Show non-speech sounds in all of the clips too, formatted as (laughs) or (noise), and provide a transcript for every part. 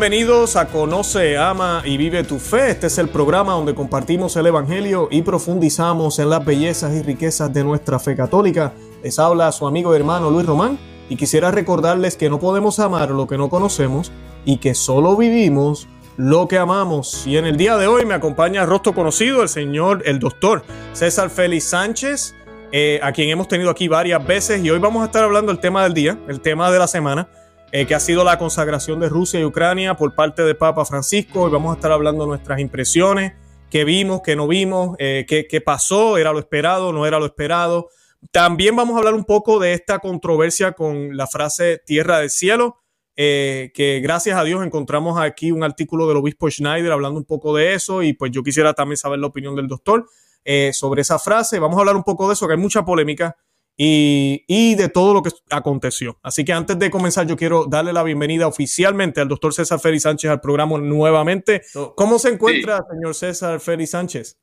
bienvenidos a Conoce, Ama y Vive tu Fe. Este es el programa donde compartimos el Evangelio y profundizamos en las bellezas y riquezas de nuestra fe católica. Les habla su amigo y hermano Luis Román y quisiera recordarles que no podemos amar lo que no conocemos y que solo vivimos lo que amamos. Y en el día de hoy me acompaña rostro conocido, el señor, el doctor César Félix Sánchez, eh, a quien hemos tenido aquí varias veces y hoy vamos a estar hablando del tema del día, el tema de la semana eh, que ha sido la consagración de Rusia y Ucrania por parte de Papa Francisco. Hoy vamos a estar hablando de nuestras impresiones, qué vimos, qué no vimos, eh, qué, pasó, era lo esperado, no era lo esperado. También vamos a hablar un poco de esta controversia con la frase tierra del cielo, eh, que gracias a Dios encontramos aquí un artículo del obispo Schneider hablando un poco de eso y pues yo quisiera también saber la opinión del doctor sobre esa frase. Vamos a hablar un poco de eso, que hay mucha polémica y, de todo lo que aconteció. Así que antes de comenzar, yo quiero darle la bienvenida oficialmente al doctor César Félix Sánchez al programa nuevamente. ¿Cómo se encuentra, señor César Félix Sánchez?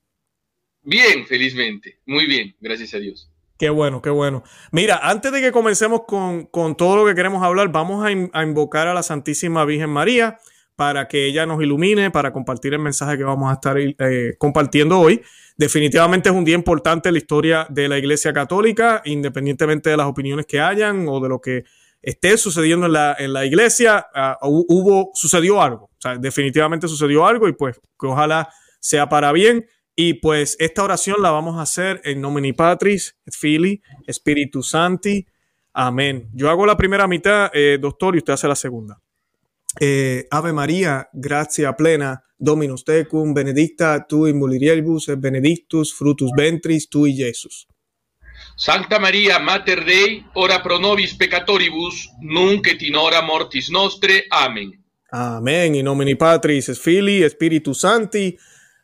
Bien, felizmente. Muy bien, gracias a Dios. Qué bueno, qué bueno. Mira, antes de que comencemos con, todo lo que queremos hablar, vamos a, invocar a la Santísima Virgen María para que ella nos ilumine, para compartir el mensaje que vamos a estar eh, compartiendo hoy. Definitivamente es un día importante en la historia de la Iglesia Católica, independientemente de las opiniones que hayan o de lo que esté sucediendo en la, en la iglesia, ah, hubo, sucedió algo. O sea, definitivamente sucedió algo y pues que ojalá sea para bien. Y pues esta oración la vamos a hacer en nomini patris, fili, Espíritu Santi. Amén. Yo hago la primera mitad, eh, doctor, y usted hace la segunda. Eh, Ave María, gracia plena, Dominus tecum, benedicta tu in mulieribus et benedictus frutus ventris tui, Jesus. Santa Maria, Mater Dei, ora pro nobis peccatoribus, nunc et in hora mortis nostre. Amén. Amén. In nomine Patris, et Filii, Spiritus Santi.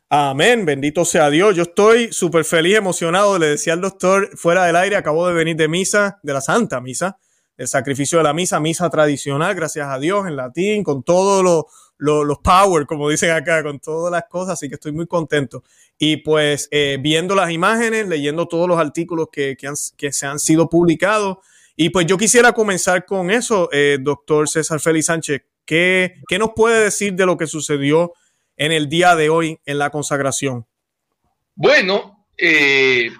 Amén. Bendito sea Dios. Yo estoy súper feliz, emocionado. Le decía al doctor fuera del aire, acabo de venir de misa, de la Santa Misa, el sacrificio de la misa, misa tradicional, gracias a Dios, en latín, con todo lo los power, como dicen acá, con todas las cosas, así que estoy muy contento. Y pues eh, viendo las imágenes, leyendo todos los artículos que, que, se han sido publicados. Y pues yo quisiera comenzar con eso, eh, doctor César Félix Sánchez. ¿Qué, ¿Qué nos puede decir de lo que sucedió en el día de hoy en la consagración? Bueno, eh,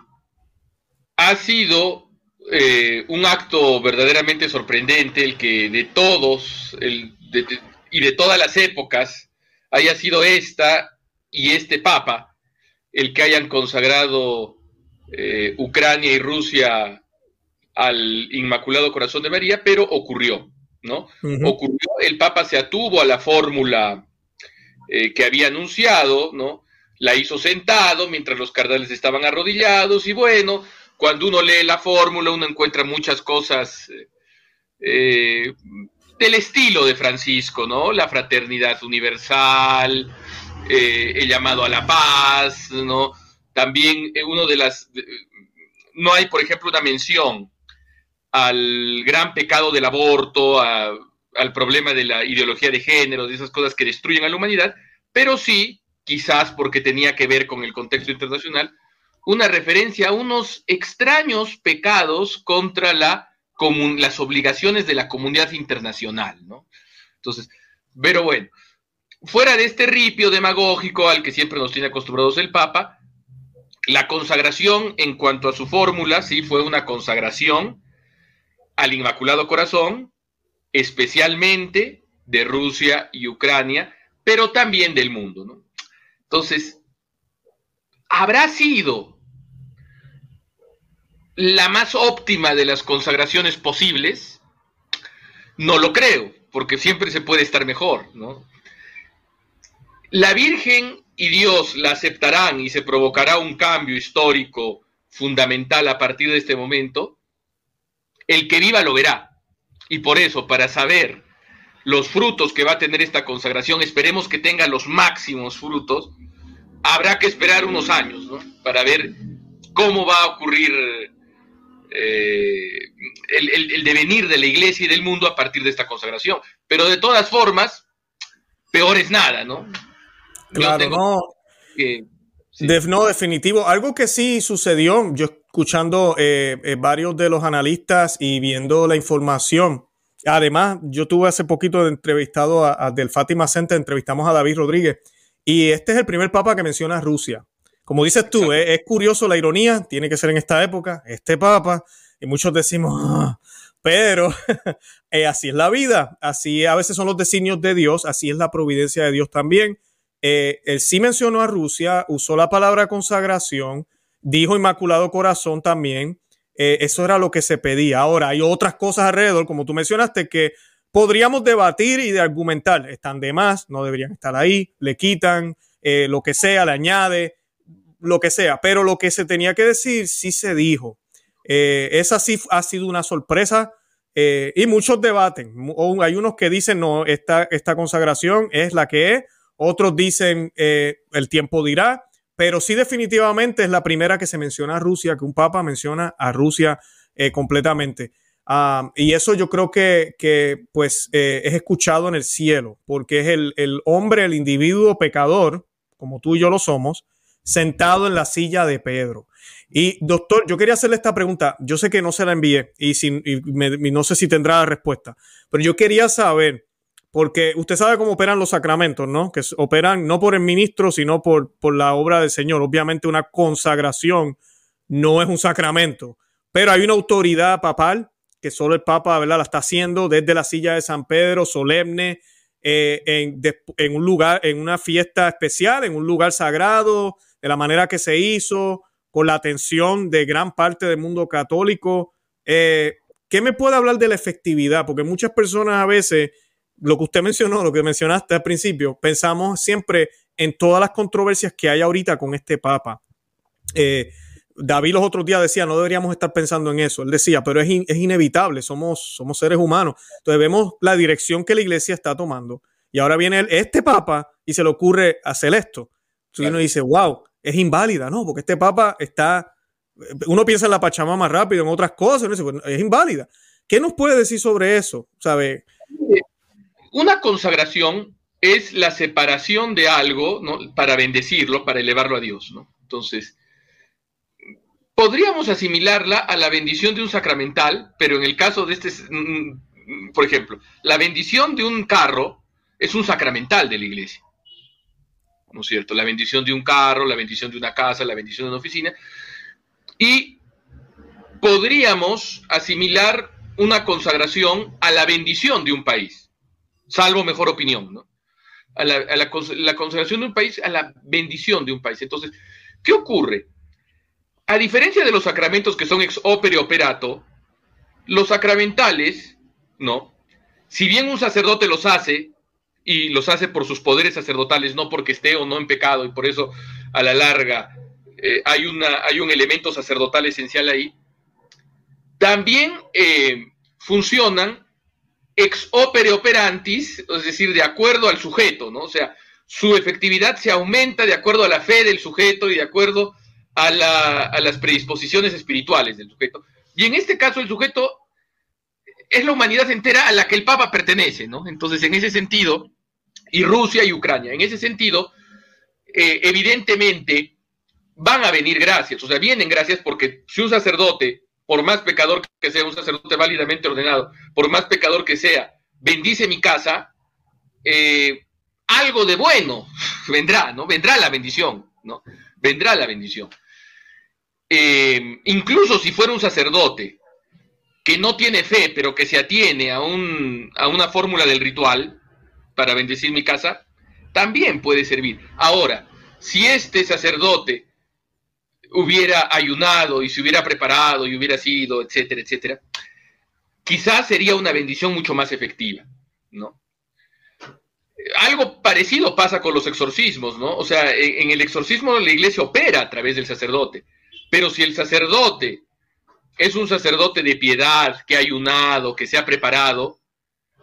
ha sido un acto verdaderamente sorprendente el que de todos, el, de, y de todas las épocas haya sido esta y este Papa el que hayan consagrado eh, Ucrania y Rusia al Inmaculado Corazón de María, pero ocurrió, ¿no? Ocurrió, el Papa se atuvo a la fórmula eh, que había anunciado, ¿no? La hizo sentado mientras los cardenales estaban arrodillados y bueno, cuando uno lee la fórmula uno encuentra muchas cosas eh, del estilo de Francisco, ¿no? La fraternidad universal, eh, el llamado a la paz, ¿no? También eh, uno de las... no hay, por ejemplo, una mención al gran pecado del aborto, al problema de la ideología de género, de esas cosas que destruyen a la humanidad, pero sí, quizás porque tenía que ver con el contexto internacional, una referencia a unos extraños pecados contra la las obligaciones de la comunidad internacional, ¿no? Entonces, pero bueno, fuera de este ripio demagógico al que siempre nos tiene acostumbrados el Papa, la consagración en cuanto a su fórmula, sí, fue una consagración al Inmaculado Corazón, especialmente de Rusia y Ucrania, pero también del mundo, ¿no? Entonces, habrá sido la más óptima de las consagraciones posibles, no lo creo, porque siempre se puede estar mejor, ¿no? La Virgen y Dios la aceptarán y se provocará un cambio histórico fundamental a partir de este momento. El que viva lo verá. Y por eso, para saber los frutos que va a tener esta consagración, esperemos que tenga los máximos frutos, habrá que esperar unos años, ¿no? Para ver cómo va a ocurrir eh, el, devenir de la iglesia y del mundo a partir de esta consagración. Pero de todas formas, peor es nada, ¿no? Claro, no. no, definitivo. Algo que sí sucedió, yo escuchando eh, eh, varios de los analistas y viendo la información Además, yo tuve hace poquito de entrevistado a, del Fátima Center, entrevistamos a David Rodríguez, y este es el primer papa que menciona a Rusia. Como dices tú, es, curioso la ironía, tiene que ser en esta época, este papa, y muchos decimos, ah", pero (laughs) eh, así es la vida, así a veces son los designios de Dios, así es la providencia de Dios también. Eh, él sí mencionó a Rusia, usó la palabra consagración, dijo Inmaculado Corazón también, eh, eso era lo que se pedía. Ahora, hay otras cosas alrededor, como tú mencionaste, que podríamos debatir y de argumentar. Están de más, no deberían estar ahí, le quitan, lo que sea, le añade, lo que sea. Pero lo que se tenía que decir sí se dijo. Eh, esa sí ha sido una sorpresa y muchos debaten. hay unos que dicen, no, esta, esta consagración es la que es. Otros dicen, el tiempo dirá pero sí definitivamente es la primera que se menciona a Rusia, que un papa menciona a Rusia eh, completamente. Ah, y eso yo creo que, que pues eh, es escuchado en el cielo, porque es el, el, hombre, el individuo pecador, como tú y yo lo somos, sentado en la silla de Pedro. Y doctor, yo quería hacerle esta pregunta. Yo sé que no se la envié y, sin, y no sé si tendrá la respuesta, pero yo quería saber porque usted sabe cómo operan los sacramentos, ¿no? Que operan no por el ministro, sino por, por la obra del Señor. Obviamente una consagración no es un sacramento, pero hay una autoridad papal que solo el Papa ¿verdad? la está haciendo desde la silla de San Pedro, solemne, eh, en, en, un lugar, en una fiesta especial, en un lugar sagrado, de la manera que se hizo, con la atención de gran parte del mundo católico. Eh, ¿Qué me puede hablar de la efectividad? Porque muchas personas a veces lo que usted mencionó, lo que mencionaste al principio, pensamos siempre en todas las controversias que hay ahorita con este Papa. Eh, David los otros días decía, no deberíamos estar pensando en eso. Él decía, pero es, inevitable, somos, somos seres humanos. Entonces vemos la dirección que la iglesia está tomando. Y ahora viene este Papa y se le ocurre hacer esto. Entonces uno dice, wow, es inválida, ¿no? Porque este Papa está, uno piensa en la Pachamama rápido, en otras cosas, es inválida. ¿Qué nos puede decir sobre eso? ¿Sabe? Una consagración es la separación de algo para bendecirlo, para elevarlo a Dios. ¿no? Entonces, podríamos asimilarla a la bendición de un sacramental, pero en el caso de este, mm, por ejemplo, la bendición de un carro es un sacramental de la iglesia. ¿No es cierto? La bendición de un carro, la bendición de una casa, la bendición de una oficina. Y podríamos asimilar una consagración a la bendición de un país salvo mejor opinión, ¿no? A la, consagración de un país, a la bendición de un país. Entonces, ¿qué ocurre? A diferencia de los sacramentos que son ex opere operato, los sacramentales, ¿no? Si bien un sacerdote los hace, y los hace por sus poderes sacerdotales, no porque esté o no en pecado, y por eso a la larga eh, hay, una, hay un elemento sacerdotal esencial ahí, también eh, funcionan ex opere operantis, es decir, de acuerdo al sujeto, ¿no? O sea, su efectividad se aumenta de acuerdo a la fe del sujeto y de acuerdo a, las predisposiciones espirituales del sujeto. Y en este caso el sujeto es la humanidad entera a la que el Papa pertenece, ¿no? Entonces, en ese sentido, y Rusia y Ucrania, en ese sentido, eh, evidentemente van a venir gracias, o sea, vienen gracias porque si un sacerdote por más pecador que sea, un sacerdote válidamente ordenado, por más pecador que sea, bendice mi casa, eh, algo de bueno (laughs) vendrá, ¿no? Vendrá la bendición, ¿no? Vendrá la bendición. Eh, incluso si fuera un sacerdote que no tiene fe, pero que se atiene a, un, a una fórmula del ritual para bendecir mi casa, también puede servir. Ahora, si este sacerdote hubiera ayunado y se hubiera preparado y hubiera sido, etcétera, etcétera, quizás sería una bendición mucho más efectiva, ¿no? Algo parecido pasa con los exorcismos, ¿no? O sea, en, el exorcismo la iglesia opera a través del sacerdote, pero si el sacerdote es un sacerdote de piedad, que ha ayunado, que se ha preparado,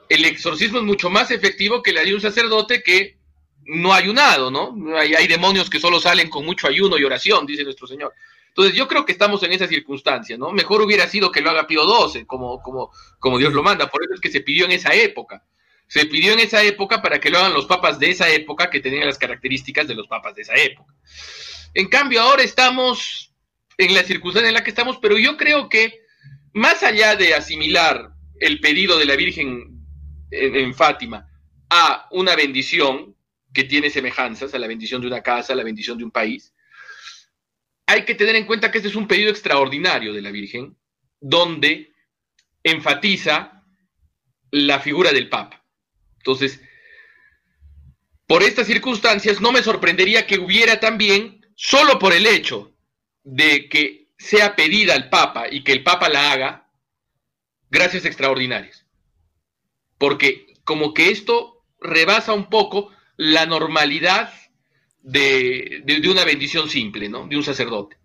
el exorcismo es mucho más efectivo que la de un sacerdote que no ayunado, ¿no? Hay, hay demonios que solo salen con mucho ayuno y oración, dice nuestro Señor. Entonces yo creo que estamos en esa circunstancia, ¿no? Mejor hubiera sido que lo haga Pío XII, como, como, como Dios lo manda, por eso es que se pidió en esa época. Se pidió en esa época para que lo hagan los papas de esa época, que tenían las características de los papas de esa época. En cambio, ahora estamos en la circunstancia en la que estamos, pero yo creo que más allá de asimilar el pedido de la Virgen en, Fátima a una bendición que tiene semejanzas a la bendición de una casa, a la bendición de un país, hay que tener en cuenta que este es un pedido extraordinario de la Virgen, donde enfatiza la figura del Papa. Entonces, por estas circunstancias, no me sorprendería que hubiera también, solo por el hecho de que sea pedida al Papa y que el Papa la haga, gracias extraordinarias. Porque como que esto rebasa un poco la normalidad de, una bendición simple, ¿no? De un sacerdote.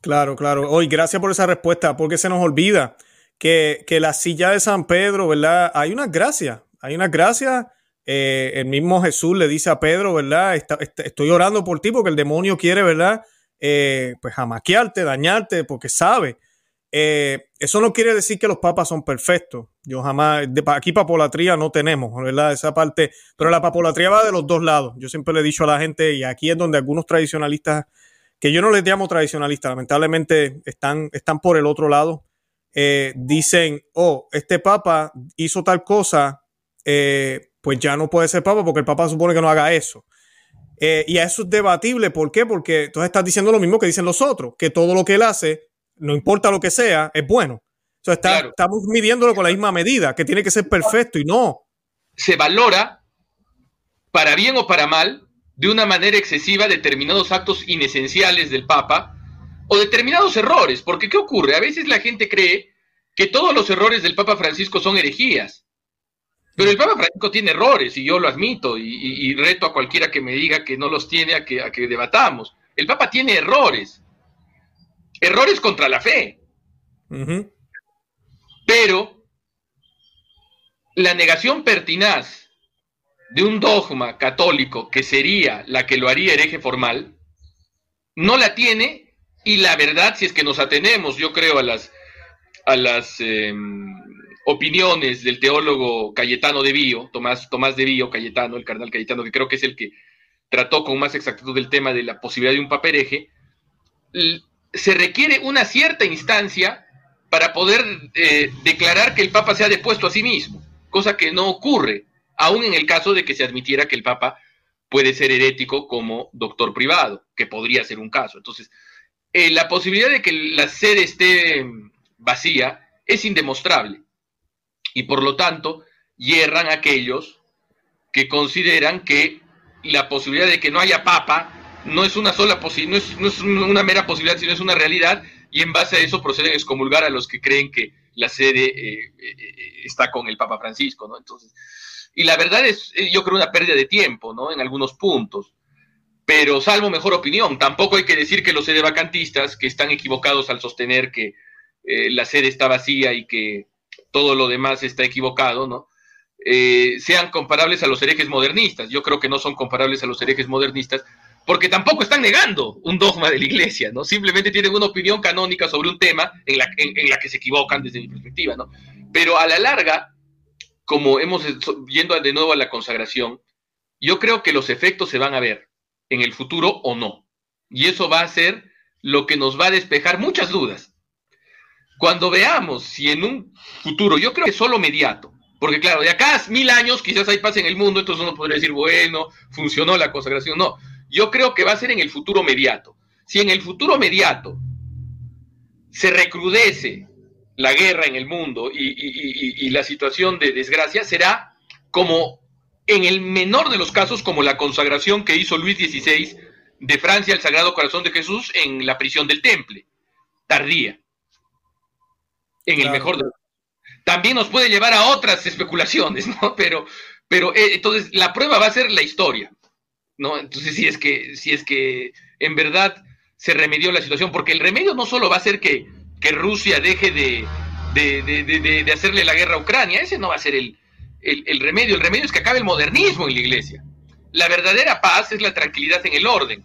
Claro, claro. Hoy, gracias por esa respuesta, porque se nos olvida que, la silla de San Pedro, ¿verdad? Hay una gracia, hay una gracia. Eh, el mismo Jesús le dice a Pedro, ¿verdad? estoy orando por ti porque el demonio quiere, ¿verdad? Eh, pues jamaquearte, dañarte, porque sabe. Eh, eso no quiere decir que los papas son perfectos. Yo jamás, de, aquí papolatría no tenemos, ¿verdad? Esa parte, pero la papolatría va de los dos lados. Yo siempre le he dicho a la gente, y aquí es donde algunos tradicionalistas, que yo no les llamo tradicionalistas, lamentablemente están, están por el otro lado, eh, dicen, oh, este papa hizo tal cosa, pues ya no puede ser papa porque el papa supone que no haga eso. Eh, y eso es debatible. ¿Por qué? Porque tú estás diciendo lo mismo que dicen los otros, que todo lo que él hace, no importa lo que sea, es bueno. O sea, estamos midiéndolo con la misma medida, que tiene que ser perfecto y no. Se valora, para bien o para mal, de una manera excesiva determinados actos inesenciales del Papa o determinados errores. Porque ¿qué ocurre? A veces la gente cree que todos los errores del Papa Francisco son herejías. Pero el Papa Francisco tiene errores y yo lo admito y, reto a cualquiera que me diga que no los tiene a que, a que debatamos. El Papa tiene errores, errores contra la fe. Pero la negación pertinaz de un dogma católico que sería la que lo haría hereje formal, no la tiene y la verdad, si es que nos atenemos, yo creo, a las, a las em, opiniones del teólogo Cayetano de Bío, Tomás, Tomás de Bío, Cayetano, el carnal Cayetano, que creo que es el que trató con más exactitud del tema de la posibilidad de un papereje, se requiere una cierta instancia para poder eh, declarar que el Papa se ha depuesto a sí mismo, cosa que no ocurre, aún en el caso de que se admitiera que el Papa puede ser herético como doctor privado, que podría ser un caso. Entonces, eh, la posibilidad de que la sede esté vacía es indemostrable y por lo tanto hierran aquellos que consideran que la posibilidad de que no haya papa no es una sola posibilidad, no es, una mera posibilidad, sino es una realidad, y en base a eso proceden a excomulgar a los que creen que la sede eh, eh, está con el Papa Francisco, ¿no? Entonces, y la verdad es, eh, yo creo, una pérdida de tiempo, ¿no? En algunos puntos. Pero salvo mejor opinión, tampoco hay que decir que los sede vacantistas, que están equivocados al sostener que la sede está vacía y que todo lo demás está equivocado, ¿no? Sean comparables a los herejes modernistas. Yo creo que no son comparables a los herejes modernistas porque tampoco están negando un dogma de la iglesia, ¿no? Simplemente tienen una opinión canónica sobre un tema en la, en, la que se equivocan desde mi perspectiva, ¿no? Pero a la larga, como hemos yendo de nuevo a la consagración, yo creo que los efectos se van a ver en el futuro o no. Y eso va a ser lo que nos va a despejar muchas dudas cuando veamos si en un futuro, yo creo que solo mediato, porque claro, de acá a mil años quizás hay paz en el mundo, entonces uno podría decir, bueno, funcionó la consagración. No, yo creo que va a ser en el futuro mediato. Si en el futuro mediato se recrudece la guerra en el mundo y, y la situación de desgracia, será como en el menor de los casos, como la consagración que hizo Luis XVI de Francia al Sagrado Corazón de Jesús en la prisión del Temple, tardía. En el mejor de los También nos puede llevar a otras especulaciones, ¿no? Pero, pero eh, entonces la prueba va a ser la historia, ¿no? Entonces, si es que, si es que en verdad se remedió la situación, porque el remedio no solo va a ser que, que Rusia deje de, de, hacerle la guerra a Ucrania, ese no va a ser el, el, remedio, el remedio es que acabe el modernismo en la iglesia. La verdadera paz es la tranquilidad en el orden.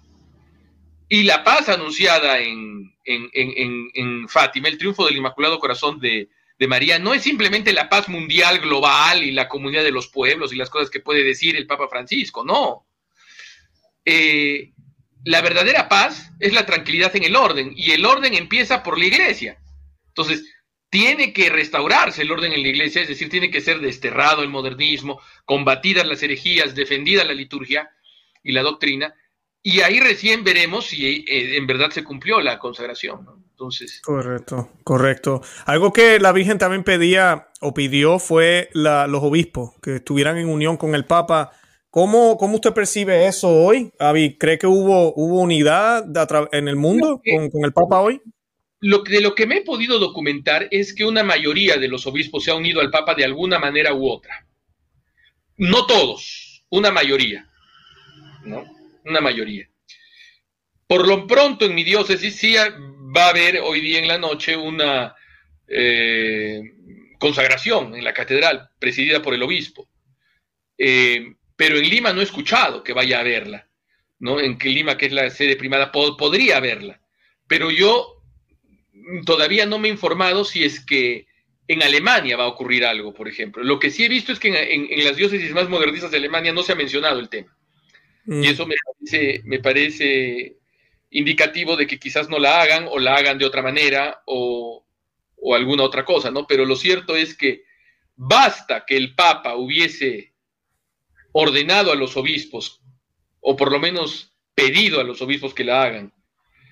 Y la paz anunciada en, en, Fátima, el triunfo del Inmaculado Corazón de, María, no es simplemente la paz mundial global y la comunidad de los pueblos y las cosas que puede decir el Papa Francisco, no. Eh, la verdadera paz es la tranquilidad en el orden y el orden empieza por la iglesia. Entonces, tiene que restaurarse el orden en la iglesia, es decir, tiene que ser desterrado el modernismo, combatidas las herejías, defendida la liturgia y la doctrina, y ahí recién veremos si eh, en verdad se cumplió la consagración. Entonces. Correcto, correcto. Algo que la Virgen también pedía o pidió fue los obispos que estuvieran en unión con el Papa. ¿Cómo, cómo usted percibe eso hoy? Avi, ¿cree que hubo, hubo unidad en el mundo con, con el Papa hoy? Lo, de lo que me he podido documentar es que una mayoría de los obispos se ha unido al Papa de alguna manera u otra. No todos, una mayoría. ¿no? Una mayoría. Por lo pronto en mi diócesis sí va a haber hoy día en la noche una eh, consagración en la catedral presidida por el obispo. Eh, pero en Lima no he escuchado que vaya a verla. ¿no? En que Lima, que es la sede primada, podría verla. Pero yo todavía no me he informado si es que en Alemania va a ocurrir algo, por ejemplo. Lo que sí he visto es que en, las diócesis más modernistas de Alemania no se ha mencionado el tema. Mm. Y eso me parece, me parece, indicativo de que quizás no la hagan o la hagan de otra manera o, o alguna otra cosa, ¿no? Pero lo cierto es que basta que el Papa hubiese ordenado a los obispos, o por lo menos pedido a los obispos que la hagan.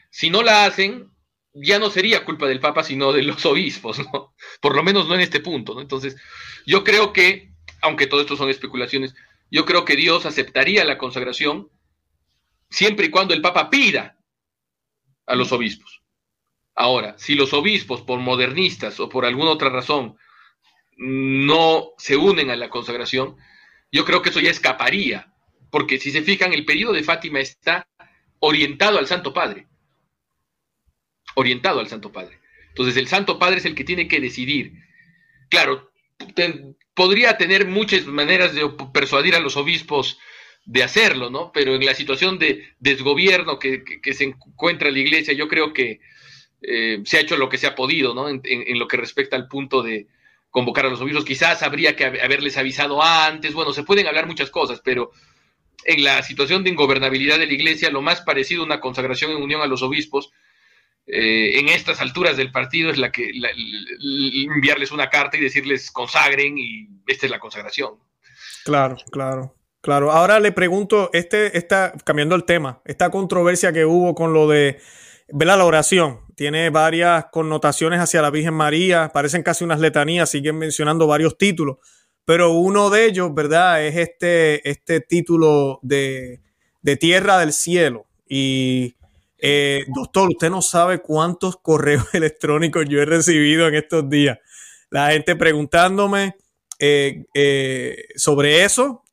Si no la hacen, ya no sería culpa del Papa, sino de los obispos, ¿no? Por lo menos no en este punto, ¿no? Entonces, yo creo que, aunque todo esto son especulaciones, yo creo que Dios aceptaría la consagración siempre y cuando el Papa pida a los obispos. Ahora, si los obispos, por modernistas o por alguna otra razón, no se unen a la consagración, yo creo que eso ya escaparía, porque si se fijan, el periodo de Fátima está orientado al Santo Padre orientado al Santo Padre. Entonces el Santo Padre es el que tiene que decidir. Claro, podría tener muchas maneras de persuadir a los obispos de hacerlo, ¿no? Pero en la situación de desgobierno que, se encuentra la iglesia, yo creo que eh, se ha hecho lo que se ha podido, ¿no? En, en, lo que respecta al punto de convocar a los obispos. Quizás habría que haberles avisado antes, bueno, se pueden hablar muchas cosas, pero en la situación de ingobernabilidad de la iglesia, lo más parecido a una consagración en unión a los obispos eh, en estas alturas del partido es la que enviarles una carta y decirles consagren y esta es la consagración. Claro, claro. Claro, ahora le pregunto, este está cambiando el tema, esta controversia que hubo con lo de ¿verdad? la oración, tiene varias connotaciones hacia la Virgen María, parecen casi unas letanías, siguen mencionando varios títulos, pero uno de ellos, ¿verdad? Es este, este título de, de Tierra del Cielo. Y eh, doctor, usted no sabe cuántos correos (laughs) electrónicos yo he recibido en estos días. La gente preguntándome eh, eh, sobre eso.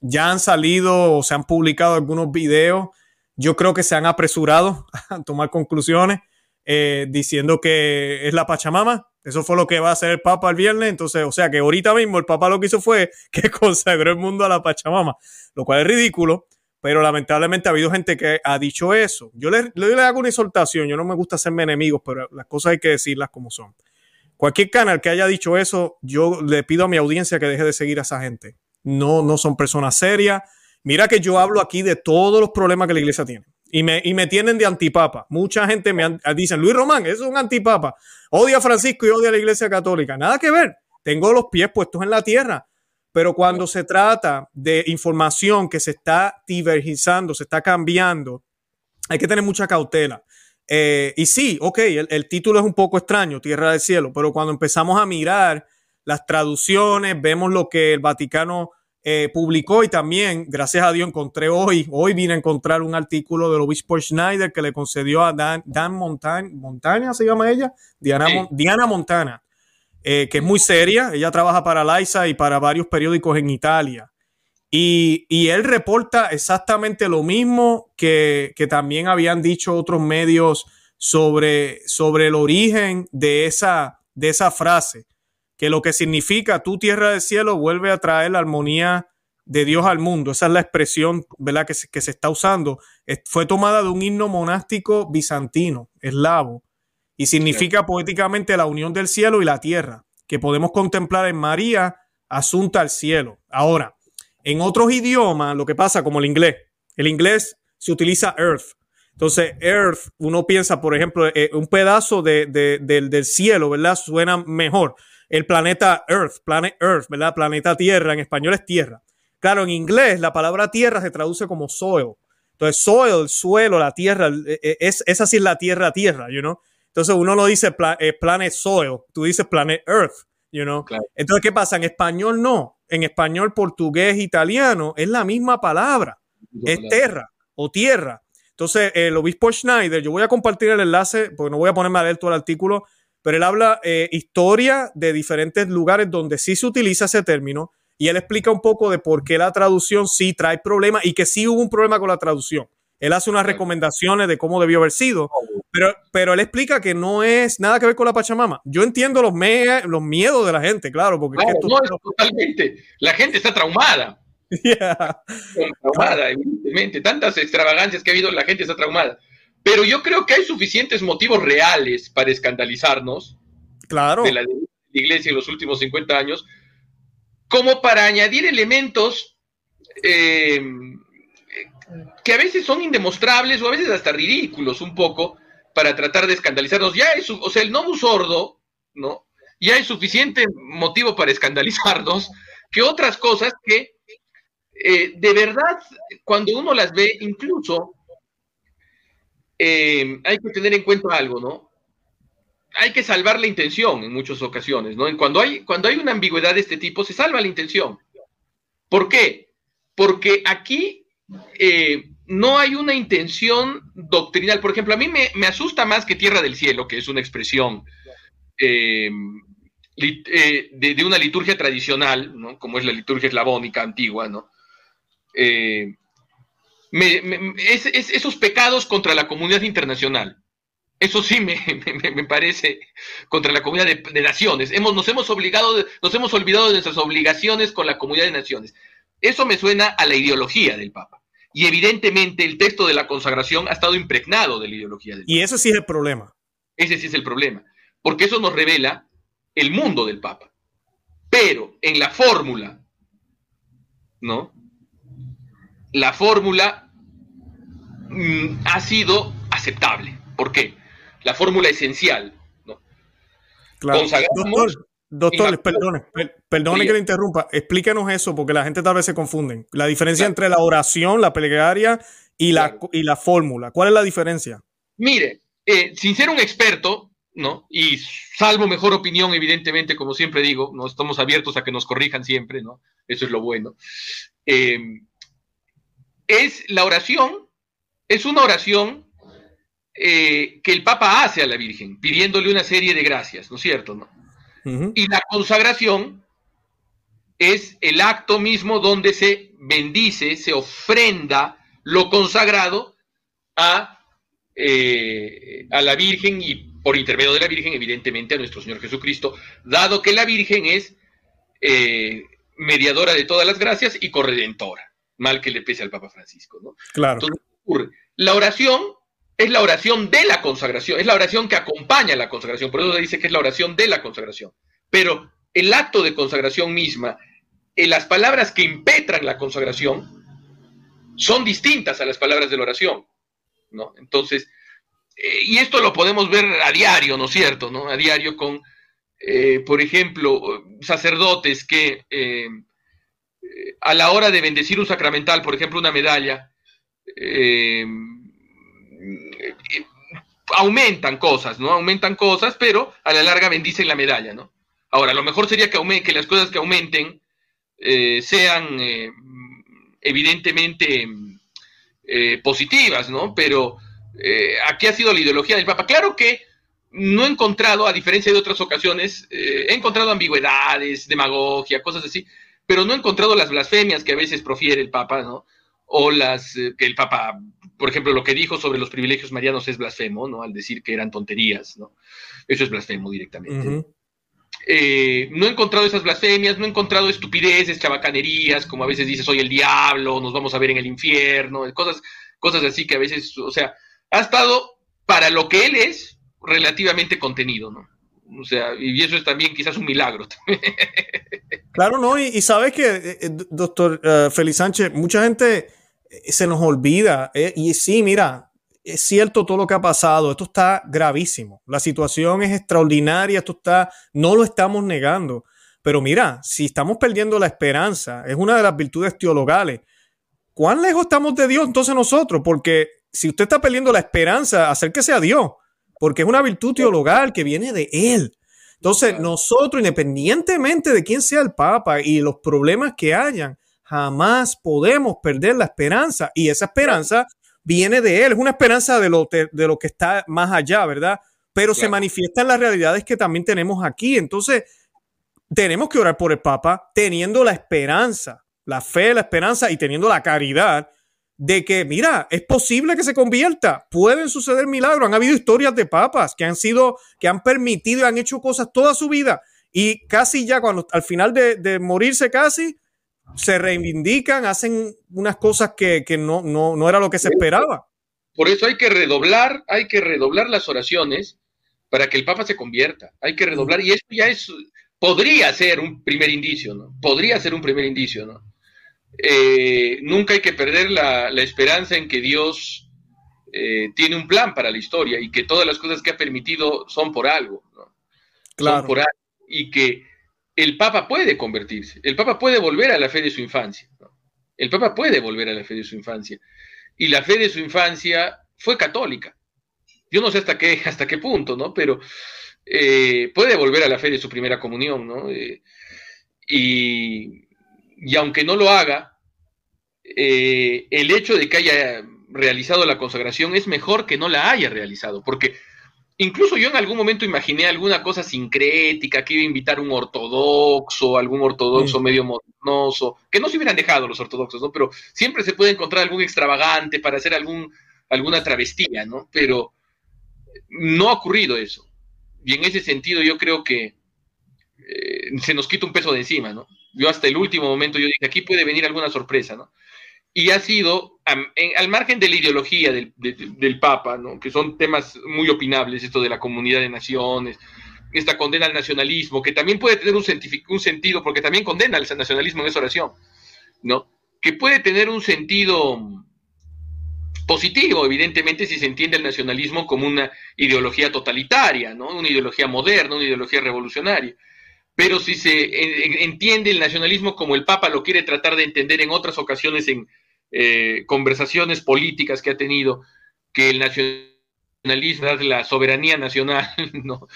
ya han salido o se han publicado algunos videos. Yo creo que se han apresurado (laughs) a tomar conclusiones diciendo que es la Pachamama. Eso fue lo que va a hacer el Papa el viernes. Entonces, o sea que ahorita mismo el Papa lo que hizo fue (laughs) que consagró el mundo a la Pachamama, lo cual es ridículo pero lamentablemente ha habido gente que ha dicho eso. Yo le, le, hago una exhortación, yo no me gusta hacerme enemigos, pero las cosas hay que decirlas como son. Cualquier canal que haya dicho eso, yo le pido a mi audiencia que deje de seguir a esa gente. No, no son personas serias. Mira que yo hablo aquí de todos los problemas que la iglesia tiene. Y me, y me tienen de antipapa. Mucha gente me dice, Luis Román, eso es un antipapa. Odia a Francisco y odia a la iglesia católica. Nada que ver. Tengo los pies puestos en la tierra. Pero cuando se trata de información que se está divergizando, se está cambiando, hay que tener mucha cautela. Eh, y sí, ok, el, título es un poco extraño, Tierra del Cielo, pero cuando empezamos a mirar las traducciones, vemos lo que el Vaticano eh, publicó y también, gracias a Dios, encontré hoy, hoy vine a encontrar un artículo del obispo Schneider que le concedió a Dan, Dan Montana, se llama ella, Diana, Diana Montana, eh, que es muy seria. Ella trabaja para Laisa y para varios periódicos en Italia. Y, él reporta exactamente lo mismo que, también habían dicho otros medios sobre, sobre el origen de esa, de esa frase, que lo que significa tu tierra del cielo vuelve a traer la armonía de Dios al mundo. Esa es la expresión ¿verdad? Que, se, que se está usando. Fue tomada de un himno monástico bizantino, eslavo, y significa poéticamente la unión del cielo y la tierra, que podemos contemplar en María, asunta al cielo. Ahora, en otros idiomas, lo que pasa como el inglés, el inglés se utiliza earth. Entonces, earth, uno piensa, por ejemplo, eh, un pedazo de, del, cielo, ¿verdad? Suena mejor. El planeta Earth, planet Earth, ¿verdad? Planeta Tierra, en español es tierra. Claro, en inglés la palabra tierra se traduce como soil. Entonces, soil, el suelo, la tierra, e, e, es, es así la tierra, tierra, you know. Entonces, uno no dice eh, planet soil, tú dices planet Earth, you know. Entonces, ¿qué pasa? En español no. En español, portugués, italiano, es la misma palabra. Es tierra o tierra. Entonces, el obispo Schneider, yo voy a compartir el enlace, porque no voy a ponerme a leer todo el artículo, pero él habla eh, historia de diferentes lugares donde sí se utiliza ese término y él explica un poco de por qué la traducción sí trae problemas y que sí hubo un problema con la traducción. Él hace unas recomendaciones de cómo debió haber sido, pero, pero él explica que no es nada que ver con la Pachamama. Yo entiendo los, los miedos de la gente, claro, porque no, es totalmente. La gente está traumada. (laughs) Traumada, evidentemente. Tantas extravagancias que ha habido, la gente está traumada. Pero yo creo que hay suficientes motivos reales para escandalizarnos claro. de la iglesia en los últimos 50 años, como para añadir elementos eh, que a veces son indemostrables o a veces hasta ridículos un poco para tratar de escandalizarnos. Ya es, o sea, el no sordo, ¿no? Ya hay suficiente motivo para escandalizarnos que otras cosas que eh, de verdad, cuando uno las ve, incluso eh, hay que tener en cuenta algo, ¿no? Hay que salvar la intención en muchas ocasiones, ¿no? Cuando hay, cuando hay una ambigüedad de este tipo, se salva la intención. ¿Por qué? Porque aquí eh, no hay una intención doctrinal. Por ejemplo, a mí me, asusta más que Tierra del Cielo, que es una expresión de, una liturgia tradicional, ¿no? como es la liturgia eslavónica antigua, ¿no? Eh, esos pecados contra la comunidad internacional. Eso sí me, (laughs) parece contra la comunidad de, naciones. Hemos, nos, hemos obligado, nos hemos olvidado de nuestras obligaciones con la comunidad de naciones. Eso me suena a la ideología del Papa. Y evidentemente el texto de la consagración ha estado impregnado de la ideología del Papa. Y ese sí es el problema. Ese sí es el problema. Porque eso nos revela el mundo del Papa. Pero en la fórmula, ¿no? La fórmula mm, ha sido aceptable. ¿Por qué? La fórmula esencial. ¿no? Claro. Doctor, doctor perdone, perdone que le interrumpa. Explíquenos eso porque la gente tal vez se confunden. La diferencia entre la oración, la plegaria y la, y la fórmula. ¿Cuál es la diferencia? Mire, eh, sin ser un experto, ¿no? Y salvo mejor opinión, evidentemente, como siempre digo, no estamos abiertos a que nos corrijan siempre, ¿no? Eso es lo bueno. Eh, es la oración, es una oración eh, que el Papa hace a la Virgen, pidiéndole una serie de gracias, ¿no es cierto? No? Y la consagración es el acto mismo donde se bendice, se ofrenda lo consagrado a, eh, a la Virgen y por intermedio de la Virgen, evidentemente, a nuestro Señor Jesucristo, dado que la Virgen es eh, mediadora de todas las gracias y corredentora mal que le pese al Papa Francisco, ¿no? Claro. Entonces, La oración es la oración de la consagración, es la oración que acompaña la consagración, por eso se dice que es la oración de la consagración. Pero el acto de consagración misma, en las palabras que impetran la consagración, son distintas a las palabras de la oración, ¿no? Entonces, eh, y esto lo podemos ver a diario, ¿no es cierto? ¿no? A diario con, eh, por ejemplo, sacerdotes que eh, a la hora de bendecir un sacramental, por ejemplo, una medalla, eh, aumentan cosas, ¿no? Aumentan cosas, pero a la larga bendicen la medalla, ¿no? Ahora, lo mejor sería que, que las cosas que aumenten eh, sean eh, evidentemente positivas, ¿no? Pero aquí ha sido la ideología del Papa. Claro que no he encontrado, a diferencia de otras ocasiones, he encontrado ambigüedades, demagogia, cosas así, pero no he encontrado las blasfemias que a veces profiere el Papa, ¿no? O las eh, que el Papa, por ejemplo, lo que dijo sobre los privilegios marianos es blasfemo, ¿no? Al decir que eran tonterías, ¿no? Eso es blasfemo directamente. Eh, no he encontrado esas blasfemias, no he encontrado estupideces, chabacanerías, como a veces dice soy el diablo, nos vamos a ver en el infierno, cosas, cosas así que a veces, o sea, ha estado para lo que él es relativamente contenido, ¿no? O sea, y eso es también quizás un milagro. claro, no, y, sabes que, eh, eh, doctor uh, Félix Sánchez, mucha gente se nos olvida, y sí, mira, es cierto todo lo que ha pasado, esto está gravísimo, la situación es extraordinaria, esto está, no lo estamos negando, pero mira, si estamos perdiendo la esperanza, es una de las virtudes teologales, ¿cuán lejos estamos de Dios entonces nosotros? Porque si usted está perdiendo la esperanza, acérquese a Dios, porque es una virtud teologal que viene de Él. Entonces, nosotros, independientemente de quién sea el Papa y los problemas que hayan, jamás podemos perder la esperanza. Y esa esperanza viene de Él, es una esperanza de lo, de, lo que está más allá, ¿verdad? Pero se manifiesta en las realidades que también tenemos aquí. Entonces, tenemos que orar por el Papa teniendo la esperanza, la fe, la esperanza y teniendo la caridad de que, mira, es posible que se convierta, pueden suceder milagros. Han habido historias de papas que han sido, que han permitido y han hecho cosas toda su vida y casi ya cuando al final de, morirse casi, se reivindican, hacen unas cosas que, no, no, era lo que se esperaba. Por eso hay que redoblar, hay que redoblar las oraciones para que el Papa se convierta. Hay que redoblar, y esto ya es, podría ser un primer indicio, ¿no? Podría ser un primer indicio, ¿no? Eh, nunca hay que perder la, esperanza en que Dios eh, tiene un plan para la historia y que todas las cosas que ha permitido son por algo, ¿no? Claro. Son por algo. Y que el Papa puede convertirse, el Papa puede volver a la fe de su infancia, el Papa puede volver a la fe de su infancia. Y la fe de su infancia fue católica. Yo no sé hasta qué, hasta qué punto, ¿no? Pero eh, puede volver a la fe de su primera comunión, ¿no? Eh, y, y, aunque no lo haga, eh, el hecho de que haya realizado la consagración es mejor que no la haya realizado, porque Incluso yo en algún momento imaginé alguna cosa sincrética, que iba a invitar un ortodoxo, algún ortodoxo medio modernoso, que no se hubieran dejado los ortodoxos, ¿no? Pero siempre se puede encontrar algún extravagante para hacer algún, alguna travestía, ¿no? Pero no ha ocurrido eso. Y en ese sentido yo creo que eh, se nos quita un peso de encima, ¿no? Yo hasta el último momento yo dije, aquí puede venir alguna sorpresa, ¿no? y ha sido, al margen de la ideología del, Papa, ¿no? que son temas muy opinables, esto de la comunidad de naciones, esta condena al nacionalismo, que también puede tener un, un sentido, porque también condena al nacionalismo en esa oración, ¿no? que puede tener un sentido positivo, evidentemente, si se entiende el nacionalismo como una ideología totalitaria, ¿no? una ideología moderna, una ideología revolucionaria. Pero si se entiende el nacionalismo como el Papa lo quiere tratar de entender en otras ocasiones en, eh, conversaciones políticas que ha tenido, que el nacionalismo, la soberanía nacional, (laughs) ¿no?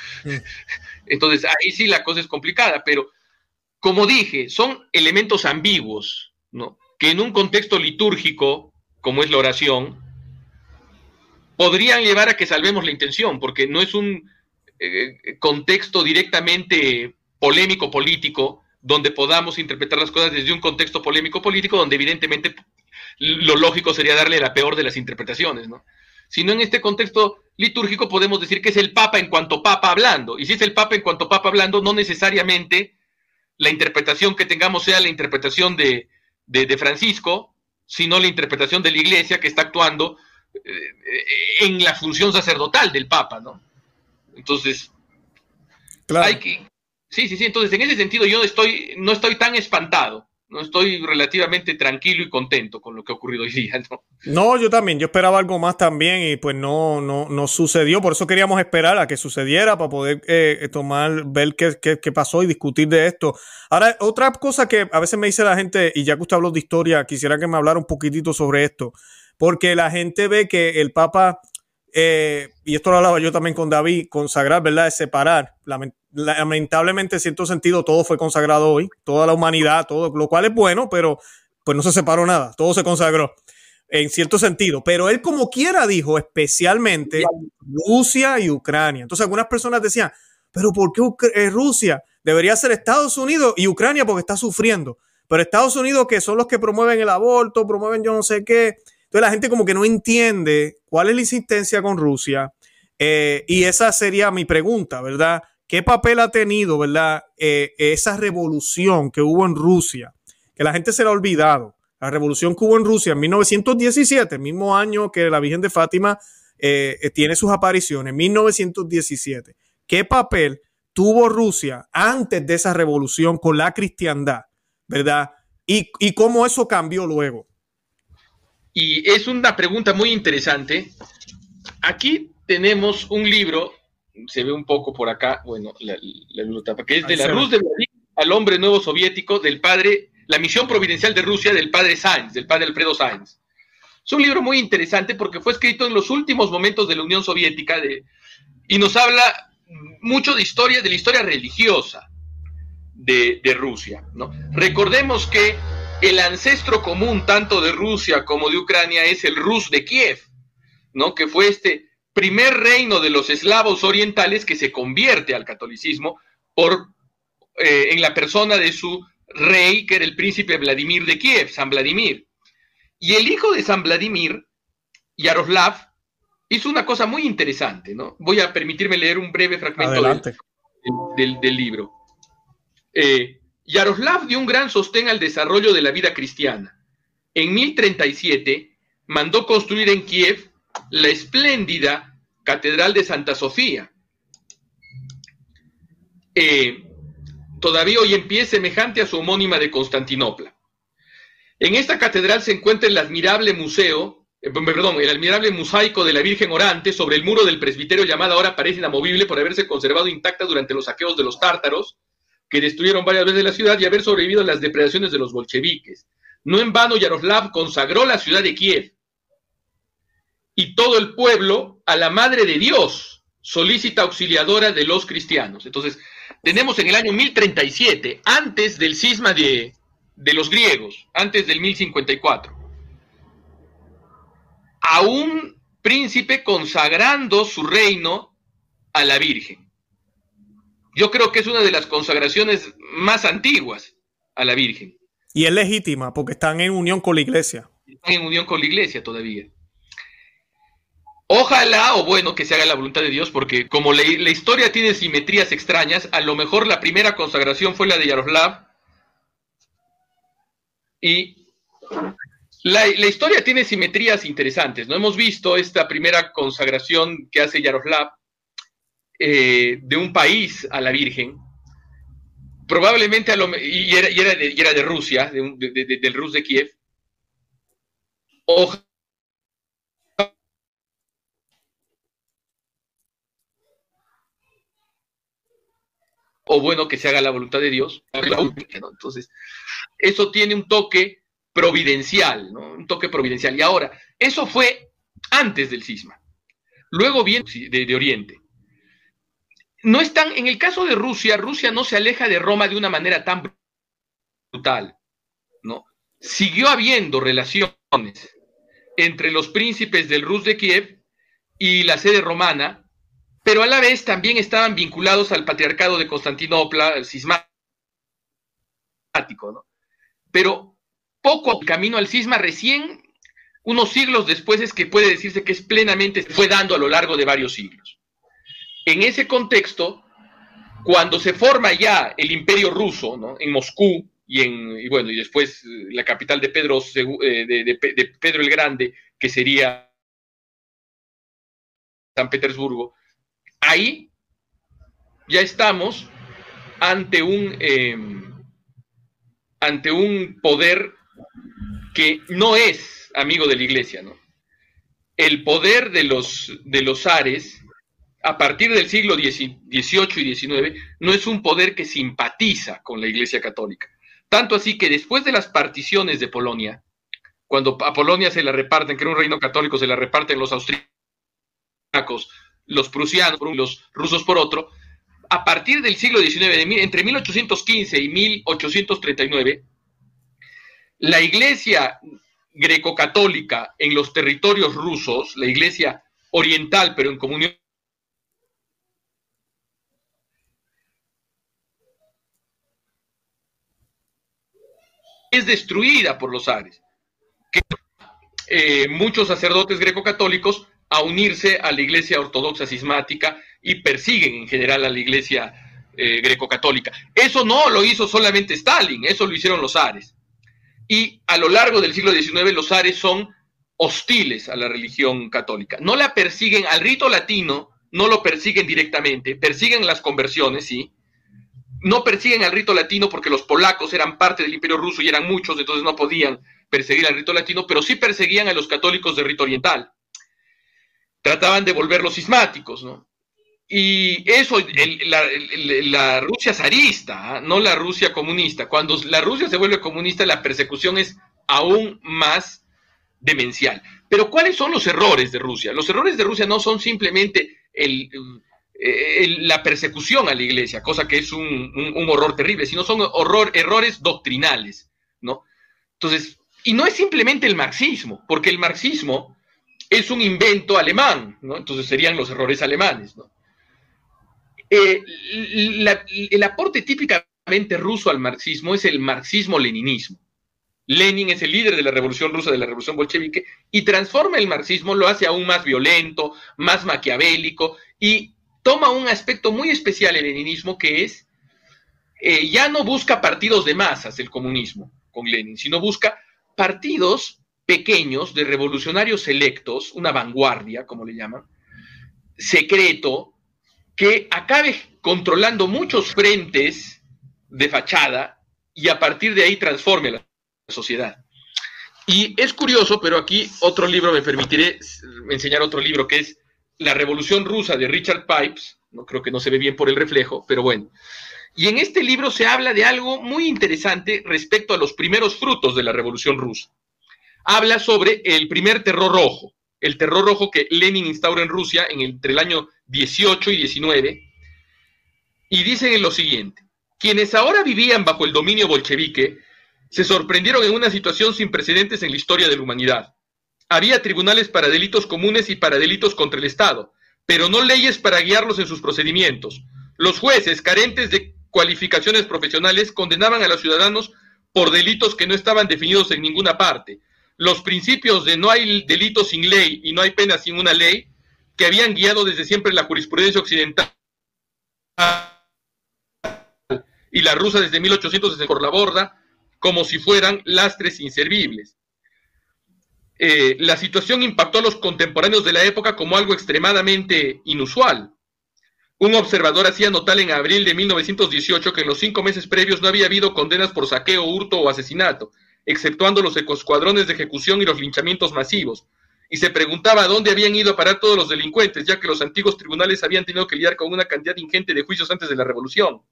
Entonces, ahí sí la cosa es complicada, pero como dije, son elementos ambiguos, ¿no? Que en un contexto litúrgico, como es la oración, podrían llevar a que salvemos la intención, porque no es un eh, contexto directamente polémico político, donde podamos interpretar las cosas desde un contexto polémico político, donde evidentemente lo lógico sería darle la peor de las interpretaciones, ¿no? Sino en este contexto litúrgico podemos decir que es el Papa en cuanto Papa hablando. Y si es el Papa en cuanto Papa hablando, no necesariamente la interpretación que tengamos sea la interpretación de, Francisco, sino la interpretación de la Iglesia que está actuando eh, en la función sacerdotal del Papa, ¿no? Entonces, claro. hay que... Sí, sí, sí. Entonces, en ese sentido, yo estoy, no estoy tan espantado no estoy relativamente tranquilo y contento con lo que ha ocurrido hoy día, (laughs) ¿no? Yo también, yo esperaba algo más también y pues no, no, no sucedió, por eso queríamos esperar a que sucediera para poder eh, tomar, ver qué, qué, pasó y discutir de esto. Ahora, otra cosa que a veces me dice la gente, y ya que usted habló de historia, quisiera que me hablara un poquitito sobre esto, porque la gente ve que el Papa, eh, y esto lo hablaba yo también con David, consagrar, ¿verdad? Es separar, lamentablemente en cierto sentido todo fue consagrado hoy, toda la humanidad, todo, lo cual es bueno, pero pues no se separó nada, todo se consagró en cierto sentido, pero él como quiera dijo especialmente Rusia y Ucrania. Entonces algunas personas decían, pero ¿por qué eh, Rusia? Debería ser Estados Unidos y Ucrania porque está sufriendo. Pero Estados Unidos que son los que promueven el aborto, promueven yo no sé qué. Entonces la gente como que no entiende cuál es la insistencia con Rusia. Eh, y esa sería mi pregunta, ¿verdad? ¿Qué papel ha tenido, verdad, eh, esa revolución que hubo en Rusia? Que la gente se la ha olvidado. La revolución que hubo en Rusia en 1917, el mismo año que la Virgen de Fátima eh, eh, tiene sus apariciones, 1917. ¿Qué papel tuvo Rusia antes de esa revolución con la cristiandad, verdad? Y, y cómo eso cambió luego. Y es una pregunta muy interesante aquí tenemos un libro, se ve un poco por acá, bueno, la, la, que es de la Rus de al hombre nuevo soviético del padre, la misión providencial de Rusia del padre Sainz, del padre Alfredo Sainz. Es un libro muy interesante porque fue escrito en los últimos momentos de la Unión Soviética de, y nos habla mucho de historia, de la historia religiosa de, de Rusia. ¿no? Recordemos que el ancestro común tanto de Rusia como de Ucrania es el Rus de Kiev, ¿no? que fue este primer reino de los eslavos orientales que se convierte al catolicismo por, eh, en la persona de su rey, que era el príncipe Vladimir de Kiev, San Vladimir. Y el hijo de San Vladimir, Yaroslav, hizo una cosa muy interesante, ¿no? Voy a permitirme leer un breve fragmento del, del, libro. Eh, Yaroslav dio un gran sostén al desarrollo de la vida cristiana. En 1037 mandó construir en Kiev la espléndida Catedral de Santa Sofía. Eh, todavía hoy en pie semejante a su homónima de Constantinopla. En esta catedral se encuentra el admirable museo, eh, perdón, el admirable mosaico de la Virgen Orante sobre el muro del presbiterio llamada ahora parece inamovible por haberse conservado intacta durante los saqueos de los tártaros, que destruyeron varias veces la ciudad y haber sobrevivido a las depredaciones de los bolcheviques. No en vano Yaroslav consagró la ciudad de Kiev y todo el pueblo a la Madre de Dios, solícita auxiliadora de los cristianos. Entonces, tenemos en el año 1037, antes del cisma de, de los griegos, antes del 1054, a un príncipe consagrando su reino a la Virgen. Yo creo que es una de las consagraciones más antiguas a la Virgen. Y es legítima porque están en unión con la iglesia. Están en unión con la iglesia todavía. Ojalá, o bueno, que se haga la voluntad de Dios, porque como la, la historia tiene simetrías extrañas, a lo mejor la primera consagración fue la de Yaroslav, y la, historia tiene simetrías interesantes. No hemos visto esta primera consagración que hace Yaroslav eh, de un país a la Virgen. Probablemente, a lo, y, era, de, Rusia, de, del Rus de Kiev. Ojalá o bueno que se haga la voluntad de Dios. Entonces, eso tiene un toque providencial, ¿no? Un toque providencial. Y ahora, eso fue antes del cisma. Luego viene de, Oriente. No están, en el caso de Rusia, Rusia no se aleja de Roma de una manera tan brutal, ¿no? Siguió habiendo relaciones entre los príncipes del Rus de Kiev y la sede romana, pero a la vez también estaban vinculados al patriarcado de Constantinopla, cismático, ¿no? Pero poco camino al cisma, recién unos siglos después es que puede decirse que es plenamente, fue dando a lo largo de varios siglos. En ese contexto, cuando se forma ya el imperio ruso, ¿no? En Moscú y en, bueno, y después eh, la capital de Pedro, eh, de Pedro el Grande, que sería San Petersburgo, ahí ya estamos ante un, em, ante un poder que no es amigo de la iglesia, ¿no? El poder de los, de los zares, a partir del siglo XVIII y XIX, no es un poder que simpatiza con la iglesia católica. Tanto así que después de las particiones de Polonia, cuando a Polonia se la reparten, que era un reino católico, se la reparten los austríacos, los prusianos por los rusos por otro, a partir del siglo XIX, entre 1815 y 1839, la iglesia greco-católica en los territorios rusos, la iglesia oriental, pero en comunión es destruida por los ares. Que, eh, muchos sacerdotes greco-católicos a unirse a la iglesia ortodoxa cismática y persiguen en general a la iglesia eh, greco-católica. Eso no lo hizo solamente Stalin, eso lo hicieron los zares. Y a lo largo del siglo XIX los zares son hostiles a la religión católica. No la persiguen al rito latino, no lo persiguen directamente, persiguen las conversiones, sí. No persiguen al rito latino porque los polacos eran parte del imperio ruso y eran muchos, entonces no podían perseguir al rito latino, pero sí perseguían a los católicos de rito oriental trataban de volverlos cismáticos, ¿no? Y eso, la, Rusia zarista, ¿ah? no la Rusia comunista. Cuando la Rusia se vuelve comunista, la persecución es aún más demencial. Pero ¿cuáles son los errores de Rusia? Los errores de Rusia no son simplemente la persecución a la iglesia, cosa que es un, horror terrible, sino son errores doctrinales, ¿no? Entonces, y no es simplemente el marxismo, porque el marxismo es un invento alemán, ¿no? Entonces serían los errores alemanes, ¿no? Eh, el aporte típicamente ruso al marxismo es el marxismo-leninismo. Lenin es el líder de la revolución rusa, de la revolución bolchevique, y transforma el marxismo, lo hace aún más violento, más maquiavélico, y toma un aspecto muy especial el leninismo, que es, eh, ya no busca partidos de masas el comunismo con Lenin, sino busca partidos pequeños de revolucionarios electos, una vanguardia, como le llaman, secreto, que acabe controlando muchos frentes de fachada y a partir de ahí transforme la sociedad. Y es curioso, pero aquí otro libro, me permitiré enseñar otro libro que es La Revolución Rusa de Richard Pipes, no creo que no se ve bien por el reflejo, pero bueno. Y en este libro se habla de algo muy interesante respecto a los primeros frutos de la Revolución Rusa. Habla sobre el primer terror rojo, el terror rojo que Lenin instaura en Rusia en entre el año 18 y 19, y dicen lo siguiente, quienes ahora vivían bajo el dominio bolchevique se sorprendieron en una situación sin precedentes en la historia de la humanidad. Había tribunales para delitos comunes y para delitos contra el Estado, pero no leyes para guiarlos en sus procedimientos. Los jueces, carentes de cualificaciones profesionales, condenaban a los ciudadanos por delitos que no estaban definidos en ninguna parte. Los principios de no hay delito sin ley y no hay pena sin una ley que habían guiado desde siempre la jurisprudencia occidental y la rusa desde 1800 desde por la borda, como si fueran lastres inservibles. Eh, la situación impactó a los contemporáneos de la época como algo extremadamente inusual. Un observador hacía notar en abril de 1918 que en los cinco meses previos no había habido condenas por saqueo, hurto o asesinato, exceptuando los escuadrones de ejecución y los linchamientos masivos, y se preguntaba dónde habían ido a parar todos los delincuentes, ya que los antiguos tribunales habían tenido que lidiar con una cantidad ingente de juicios antes de la revolución.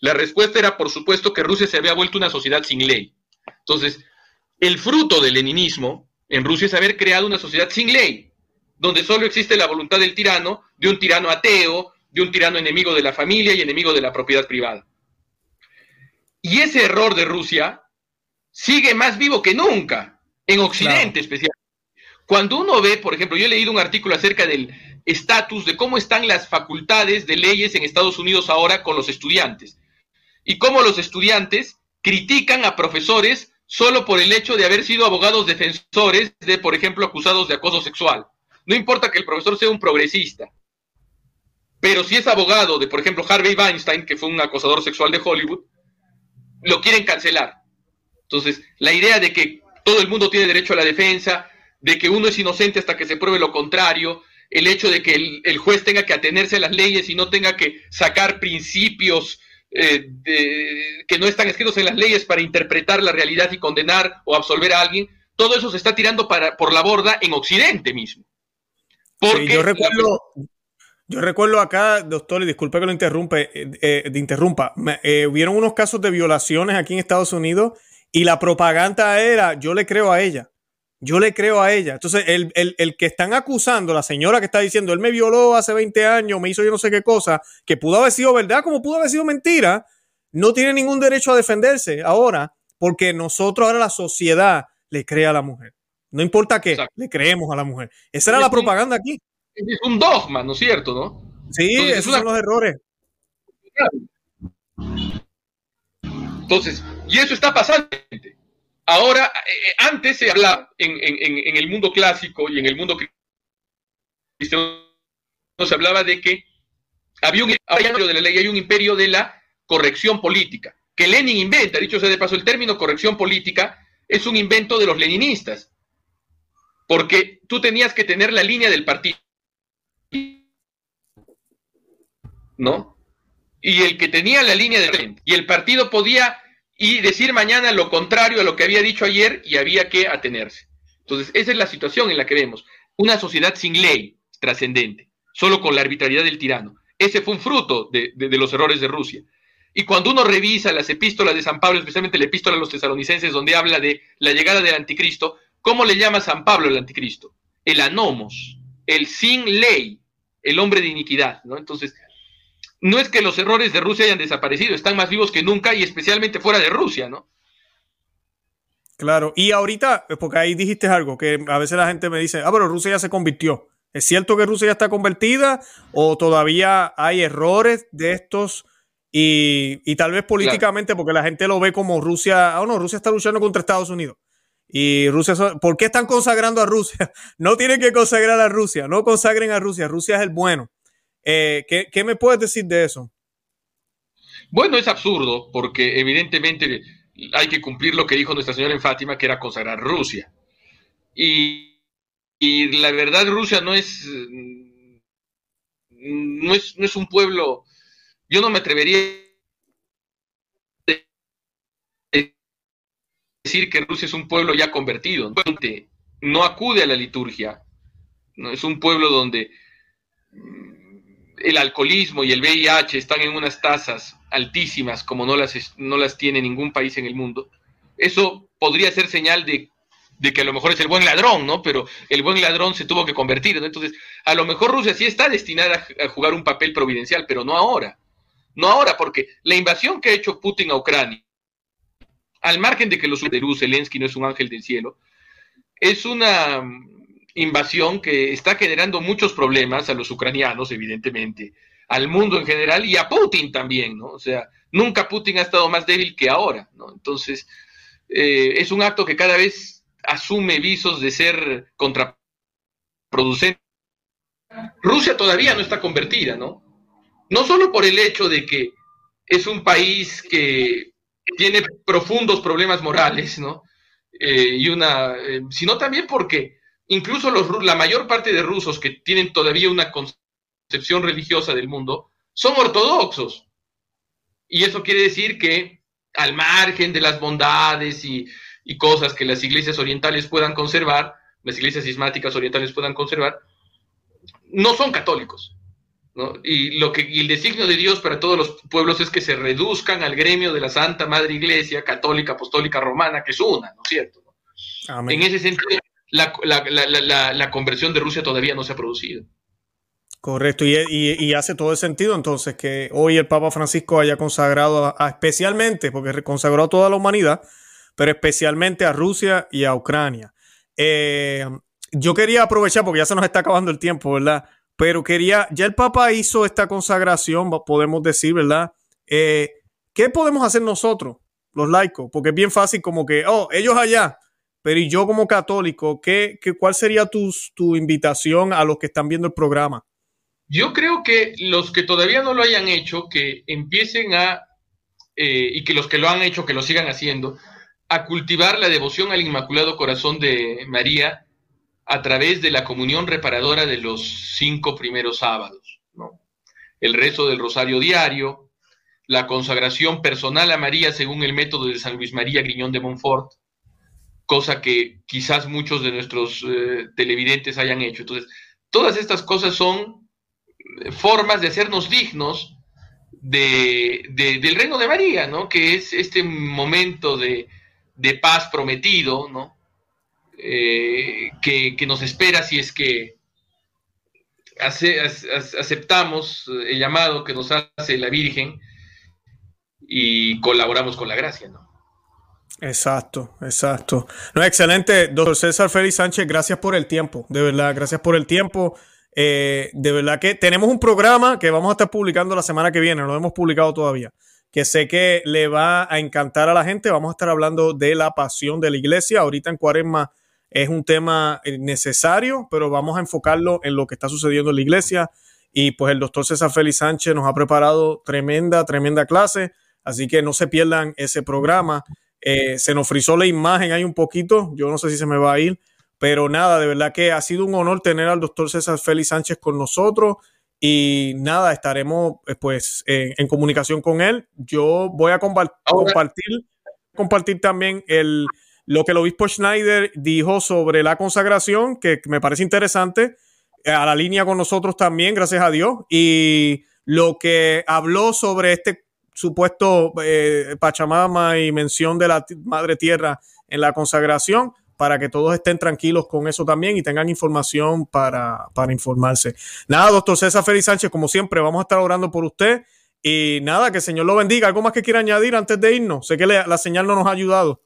La respuesta era, por supuesto, que Rusia se había vuelto una sociedad sin ley. Entonces, el fruto del leninismo en Rusia es haber creado una sociedad sin ley, donde solo existe la voluntad del tirano, de un tirano ateo, de un tirano enemigo de la familia y enemigo de la propiedad privada. Y ese error de Rusia sigue más vivo que nunca, en Occidente especialmente. Cuando uno ve, por ejemplo, yo he leído un artículo acerca del estatus de cómo están las facultades de leyes en Estados Unidos ahora con los estudiantes y cómo los estudiantes critican a profesores solo por el hecho de haber sido abogados defensores de, por ejemplo, acusados de acoso sexual. No importa que el profesor sea un progresista, pero si es abogado de, por ejemplo, Harvey Weinstein, que fue un acosador sexual de Hollywood, lo quieren cancelar. Entonces, la idea de que todo el mundo tiene derecho a la defensa, de que uno es inocente hasta que se pruebe lo contrario, el hecho de que el, juez tenga que atenerse a las leyes y no tenga que sacar principios eh, que no están escritos en las leyes para interpretar la realidad y condenar o absolver a alguien, todo eso se está tirando para, por la borda en Occidente mismo. Porque yo recuerdo, yo recuerdo acá, doctor, y disculpe que lo interrumpe, eh, eh, interrumpa, hubieron unos casos de violaciones aquí en Estados Unidos y la propaganda era, yo le creo a ella. Yo le creo a ella. Entonces, el, que están acusando, la señora que está diciendo, él me violó hace 20 años, me hizo yo no sé qué cosa, que pudo haber sido verdad, como pudo haber sido mentira, no tiene ningún derecho a defenderse ahora, porque nosotros ahora la sociedad le cree a la mujer. No importa qué, le creemos a la mujer. Esa era la propaganda aquí. Es un dogma, ¿no es cierto? ¿no? Sí, esos son los errores. Entonces, y eso está pasando. Ahora, eh, antes se hablaba en, el mundo clásico y en el mundo cristiano, se hablaba de que había un imperio de la ley, hay un imperio de la corrección política, que Lenin inventa, dicho sea de paso, el término corrección política es un invento de los leninistas, porque tú tenías que tener la línea del partido, ¿no? Y el que tenía la línea del y el partido podía y decir mañana lo contrario a lo que había dicho ayer y había que atenerse. Entonces, esa es la situación en la que vemos. Una sociedad sin ley. trascendente, solo con la arbitrariedad del tirano. Ese fue un fruto de, los errores de Rusia. Y cuando uno revisa las epístolas de San Pablo, especialmente la epístola a los tesalonicenses, donde habla de la llegada del anticristo, ¿cómo le llama San Pablo el anticristo? El anomos, el sin ley, el hombre de iniquidad, ¿no? Entonces, no es que los errores de Rusia hayan desaparecido, están más vivos que nunca y especialmente fuera de Rusia, ¿no? Claro, y ahorita, porque ahí dijiste algo, que a veces la gente me dice, ah, pero Rusia ya se convirtió. ¿Es cierto que Rusia ya está convertida o todavía hay errores de estos? Y, tal vez políticamente, porque la gente lo ve como Rusia, ah, no, Rusia está luchando contra Estados Unidos. Y Rusia, ¿por qué están consagrando a Rusia? (laughs) No tienen que consagrar a Rusia, no consagren a Rusia, Rusia es el bueno. Eh, ¿qué, me puedes decir de eso? Bueno, es absurdo, porque evidentemente hay que cumplir lo que dijo Nuestra Señora en Fátima, que era consagrar Rusia. Y, la verdad, Rusia no es, no es, no es un pueblo, yo no me atrevería a decir que Rusia es un pueblo ya convertido, no acude a la liturgia, es un pueblo donde el alcoholismo y el VIH están en unas tasas altísimas como no las, no las tiene ningún país en el mundo, eso podría ser señal de, que a lo mejor es el buen ladrón, ¿no? Pero el buen ladrón se tuvo que convertir, ¿no? Entonces, a lo mejor Rusia sí está destinada a, jugar un papel providencial, pero no ahora. No ahora, porque la invasión que ha hecho Putin a Ucrania, al margen de que los de Zelensky no es un ángel del cielo, es una invasión que está generando muchos problemas a los ucranianos, evidentemente, al mundo en general y a Putin también, ¿no? O sea, nunca Putin ha estado más débil que ahora, ¿no? Entonces, eh, es un acto que cada vez asume visos de ser contraproducente. Rusia todavía no está convertida, ¿no? No solo por el hecho de que es un país que tiene profundos problemas morales, ¿no? Eh, y una, eh, sino también porque incluso los, la mayor parte de rusos que tienen todavía una concepción religiosa del mundo son ortodoxos. Y eso quiere decir que al margen de las bondades y, cosas que las iglesias orientales puedan conservar, las iglesias sismáticas orientales puedan conservar, no son católicos. Y, lo que, y el designio de Dios para todos los pueblos es que se reduzcan al gremio de la Santa Madre Iglesia Católica Apostólica Romana, que es una, ¿no es cierto? En ese sentido, la, conversión de Rusia todavía no se ha producido. Correcto, y, hace todo el sentido entonces que hoy el Papa Francisco haya consagrado especialmente, porque consagró a toda la humanidad, pero especialmente a Rusia y a Ucrania. Eh, yo quería aprovechar, porque ya se nos está acabando el tiempo, ¿verdad? Pero quería, ya el Papa hizo esta consagración, podemos decir, ¿verdad? Eh, ¿Qué podemos hacer nosotros, los laicos? Porque es bien fácil como que, oh, ellos allá, pero y yo como católico, ¿qué, qué, cuál sería tu, tu invitación a los que están viendo el programa? Yo creo que los que todavía no lo hayan hecho, que empiecen a, eh, y que los que lo han hecho, que lo sigan haciendo, a cultivar la devoción al Inmaculado Corazón de María a través de la comunión reparadora de los cinco primeros sábados. ¿no? El rezo del rosario diario, la consagración personal a María según el método de San Luis María Griñón de Montfort, cosa que quizás muchos de nuestros eh, televidentes hayan hecho. Entonces, todas estas cosas son eh, formas de hacernos dignos de, del reino de María, ¿no? Que es este momento de, paz prometido, ¿no? Eh, que, nos espera si es que aceptamos el llamado que nos hace la Virgen y colaboramos con la gracia, ¿no? Exacto, exacto. No, excelente, doctor César Félix Sánchez, gracias por el tiempo, de verdad, gracias por el tiempo. Eh, de verdad que tenemos un programa que vamos a estar publicando la semana que viene, no lo hemos publicado todavía, que sé que le va a encantar a la gente. Vamos a estar hablando de la pasión de la iglesia. Ahorita en Cuaresma es un tema eh, necesario, pero vamos a enfocarlo en lo que está sucediendo en la iglesia. Y pues el doctor César Félix Sánchez nos ha preparado tremenda, tremenda clase. Así que no se pierdan ese programa. Eh, se nos frizó la imagen ahí un poquito, yo no sé si se me va a ir, pero nada, de verdad que ha sido un honor tener al doctor César Félix Sánchez con nosotros y nada, estaremos eh, pues en, comunicación con él. Yo voy a compartir, compartir también el, lo que el obispo Schneider dijo sobre la consagración, que me parece interesante. a la línea con nosotros también, gracias a Dios. Y lo que habló sobre este supuesto eh, Pachamama y mención de la Madre Tierra en la consagración, para que todos estén tranquilos con eso también y tengan información para, para informarse. Nada, doctor César Félix Sánchez, como siempre, vamos a estar orando por usted. Y nada, que el Señor lo bendiga. ¿Algo más que quiera añadir antes de irnos? Sé que la señal no nos ha ayudado.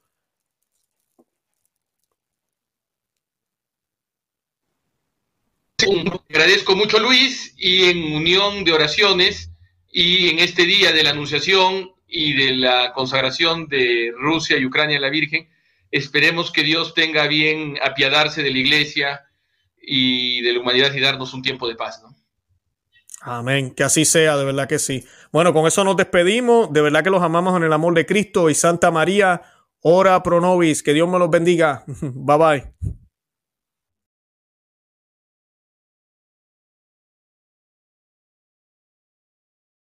agradezco mucho Luis y en unión de oraciones y en este día de la Anunciación y de la consagración de Rusia y Ucrania a la Virgen, esperemos que Dios tenga bien apiadarse de la iglesia y de la humanidad y darnos un tiempo de paz, ¿no? Amén, que así sea, de verdad que sí. Bueno, con eso nos despedimos, de verdad que los amamos en el amor de Cristo y Santa María, ora pro nobis, que Dios me los bendiga. (laughs) Bye bye.